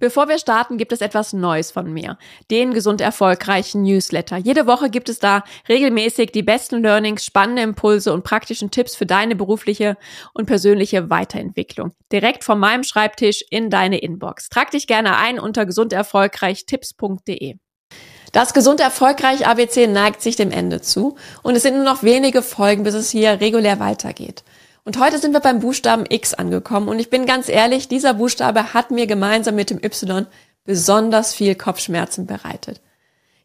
Bevor wir starten, gibt es etwas Neues von mir. Den gesund erfolgreichen Newsletter. Jede Woche gibt es da regelmäßig die besten Learnings, spannende Impulse und praktischen Tipps für deine berufliche und persönliche Weiterentwicklung. Direkt von meinem Schreibtisch in deine Inbox. Trag dich gerne ein unter gesunderfolgreichtipps.de. Das gesund erfolgreich ABC neigt sich dem Ende zu und es sind nur noch wenige Folgen, bis es hier regulär weitergeht. Und heute sind wir beim Buchstaben X angekommen und ich bin ganz ehrlich, dieser Buchstabe hat mir gemeinsam mit dem Y besonders viel Kopfschmerzen bereitet.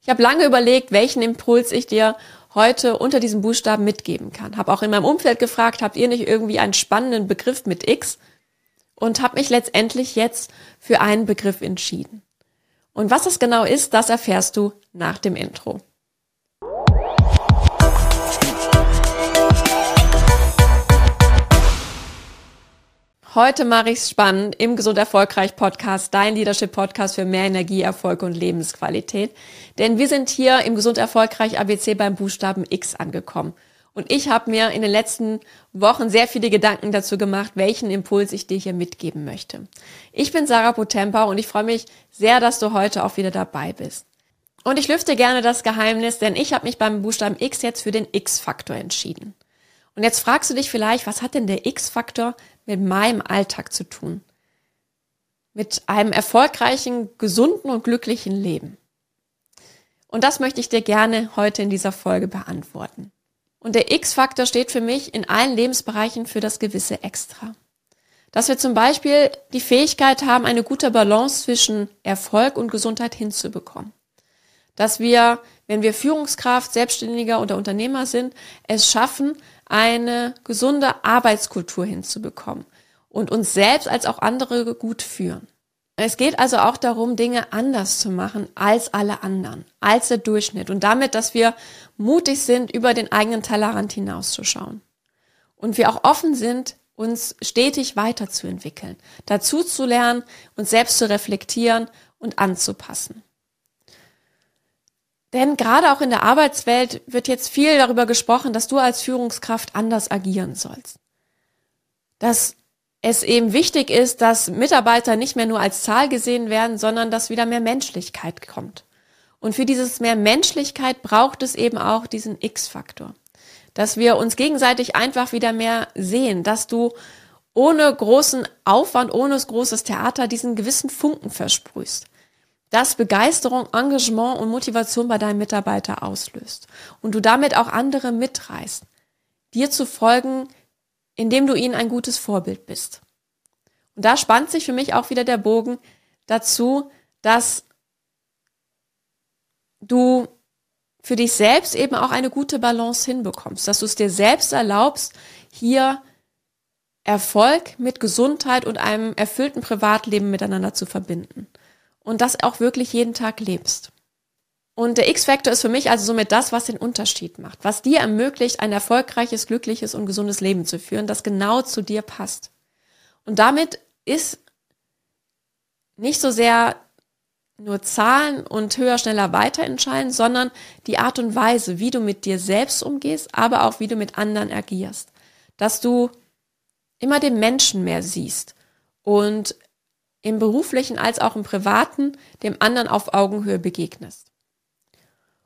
Ich habe lange überlegt, welchen Impuls ich dir heute unter diesem Buchstaben mitgeben kann. Habe auch in meinem Umfeld gefragt, habt ihr nicht irgendwie einen spannenden Begriff mit X? Und habe mich letztendlich jetzt für einen Begriff entschieden. Und was es genau ist, das erfährst du nach dem Intro. Heute mache ich es spannend im Gesund Erfolgreich Podcast, dein Leadership Podcast für mehr Energie, Erfolg und Lebensqualität. Denn wir sind hier im Gesund Erfolgreich ABC beim Buchstaben X angekommen. Und ich habe mir in den letzten Wochen sehr viele Gedanken dazu gemacht, welchen Impuls ich dir hier mitgeben möchte. Ich bin Sarah Potempa und ich freue mich sehr, dass du heute auch wieder dabei bist. Und ich lüfte gerne das Geheimnis, denn ich habe mich beim Buchstaben X jetzt für den X-Faktor entschieden. Und jetzt fragst du dich vielleicht, was hat denn der X-Faktor mit meinem Alltag zu tun? Mit einem erfolgreichen, gesunden und glücklichen Leben? Und das möchte ich dir gerne heute in dieser Folge beantworten. Und der X-Faktor steht für mich in allen Lebensbereichen für das gewisse Extra. Dass wir zum Beispiel die Fähigkeit haben, eine gute Balance zwischen Erfolg und Gesundheit hinzubekommen. Dass wir, wenn wir Führungskraft, Selbstständiger oder Unternehmer sind, es schaffen, eine gesunde Arbeitskultur hinzubekommen und uns selbst als auch andere gut führen. Es geht also auch darum, Dinge anders zu machen als alle anderen, als der Durchschnitt und damit, dass wir mutig sind, über den eigenen Tellerrand hinauszuschauen. Und wir auch offen sind, uns stetig weiterzuentwickeln, dazu zu lernen, uns selbst zu reflektieren und anzupassen. Denn gerade auch in der Arbeitswelt wird jetzt viel darüber gesprochen, dass du als Führungskraft anders agieren sollst. Dass es eben wichtig ist, dass Mitarbeiter nicht mehr nur als Zahl gesehen werden, sondern dass wieder mehr Menschlichkeit kommt. Und für dieses mehr Menschlichkeit braucht es eben auch diesen X-Faktor. Dass wir uns gegenseitig einfach wieder mehr sehen, dass du ohne großen Aufwand, ohne großes Theater diesen gewissen Funken versprühst das Begeisterung, Engagement und Motivation bei deinem Mitarbeiter auslöst und du damit auch andere mitreißt, dir zu folgen, indem du ihnen ein gutes Vorbild bist. Und da spannt sich für mich auch wieder der Bogen dazu, dass du für dich selbst eben auch eine gute Balance hinbekommst, dass du es dir selbst erlaubst, hier Erfolg mit Gesundheit und einem erfüllten Privatleben miteinander zu verbinden und das auch wirklich jeden Tag lebst. Und der X-Faktor ist für mich also somit das, was den Unterschied macht, was dir ermöglicht, ein erfolgreiches, glückliches und gesundes Leben zu führen, das genau zu dir passt. Und damit ist nicht so sehr nur Zahlen und höher, schneller, weiter entscheiden, sondern die Art und Weise, wie du mit dir selbst umgehst, aber auch wie du mit anderen agierst. Dass du immer den Menschen mehr siehst und im beruflichen als auch im privaten dem anderen auf Augenhöhe begegnest.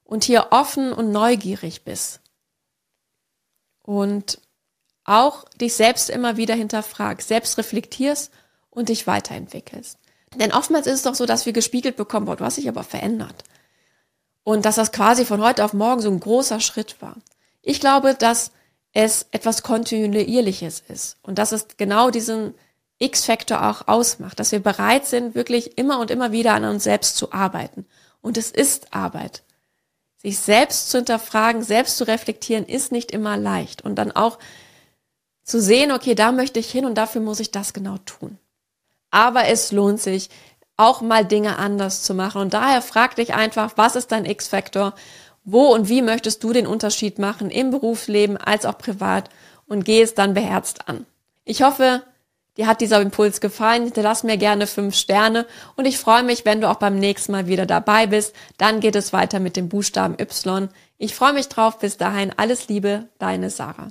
Und hier offen und neugierig bist. Und auch dich selbst immer wieder hinterfragst, selbst reflektierst und dich weiterentwickelst. Denn oftmals ist es doch so, dass wir gespiegelt bekommen, boah, du hast dich aber verändert. Und dass das quasi von heute auf morgen so ein großer Schritt war. Ich glaube, dass es etwas Kontinuierliches ist und dass es genau diesen X-Faktor auch ausmacht, dass wir bereit sind, wirklich immer und immer wieder an uns selbst zu arbeiten. Und es ist Arbeit. Sich selbst zu hinterfragen, selbst zu reflektieren, ist nicht immer leicht. Und dann auch zu sehen, okay, da möchte ich hin und dafür muss ich das genau tun. Aber es lohnt sich, auch mal Dinge anders zu machen. Und daher frag dich einfach, was ist dein X-Faktor? Wo und wie möchtest du den Unterschied machen im Berufsleben als auch privat? Und geh es dann beherzt an. Ich hoffe, Dir hat dieser Impuls gefallen, hinterlass mir gerne fünf Sterne und ich freue mich, wenn du auch beim nächsten Mal wieder dabei bist. Dann geht es weiter mit dem Buchstaben Y. Ich freue mich drauf. Bis dahin alles Liebe, deine Sarah.